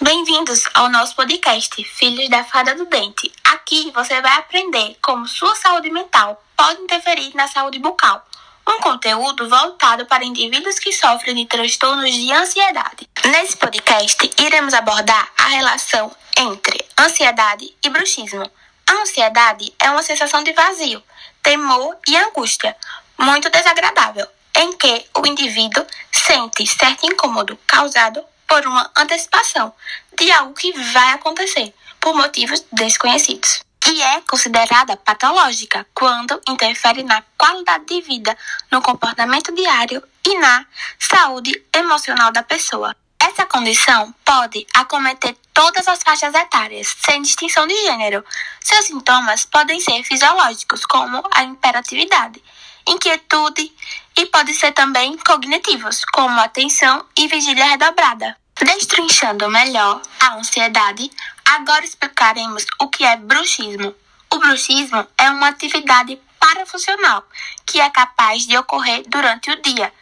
Bem-vindos ao nosso podcast Filhos da Fada do Dente. Aqui você vai aprender como sua saúde mental pode interferir na saúde bucal. Um conteúdo voltado para indivíduos que sofrem de transtornos de ansiedade. Nesse podcast, iremos abordar a relação entre ansiedade e bruxismo. A ansiedade é uma sensação de vazio, temor e angústia, muito desagradável, em que o indivíduo sente certo incômodo causado por uma antecipação de algo que vai acontecer por motivos desconhecidos. E é considerada patológica quando interfere na qualidade de vida, no comportamento diário e na saúde emocional da pessoa. Essa condição pode acometer todas as faixas etárias, sem distinção de gênero. Seus sintomas podem ser fisiológicos, como a imperatividade, inquietude e pode ser também cognitivos, como atenção e vigília redobrada. Destrinchando melhor a ansiedade, agora explicaremos o que é bruxismo. O bruxismo é uma atividade parafuncional que é capaz de ocorrer durante o dia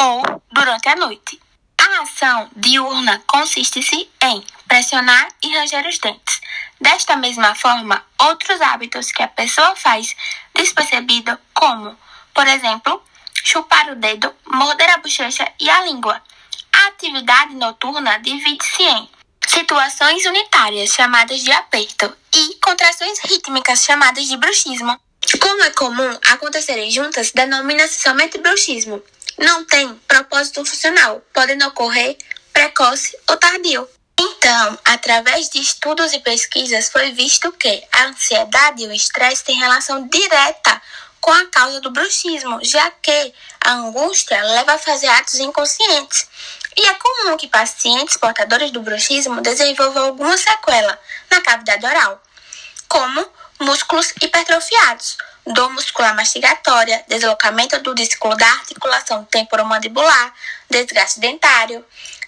ou durante a noite. A ação diurna consiste-se em pressionar e ranger os dentes. Desta mesma forma, outros hábitos que a pessoa faz despercebido, como, por exemplo, chupar o dedo, morder a bochecha e a língua. A atividade noturna divide-se em situações unitárias, chamadas de aperto, e contrações rítmicas, chamadas de bruxismo. Como é comum acontecerem juntas, denomina-se somente bruxismo. Não tem propósito funcional, podendo ocorrer precoce ou tardio. Então, através de estudos e pesquisas, foi visto que a ansiedade e o estresse têm relação direta com a causa do bruxismo, já que a angústia leva a fazer atos inconscientes. Que pacientes portadores do bruxismo desenvolvam alguma sequela na cavidade oral, como músculos hipertrofiados, dor muscular mastigatória, deslocamento do disco da articulação temporomandibular, desgaste dentário,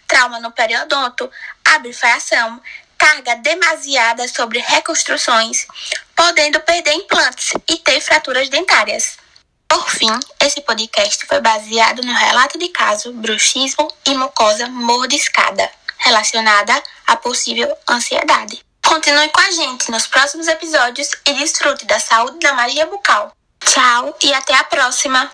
trauma no periodonto, abrifração, carga demasiada sobre reconstruções, podendo perder implantes e ter fraturas dentárias. Por fim, esse podcast foi baseado no relato de caso bruxismo e mucosa mordiscada, relacionada a possível ansiedade. Continue com a gente nos próximos episódios e desfrute da saúde da magia bucal. Tchau e até a próxima!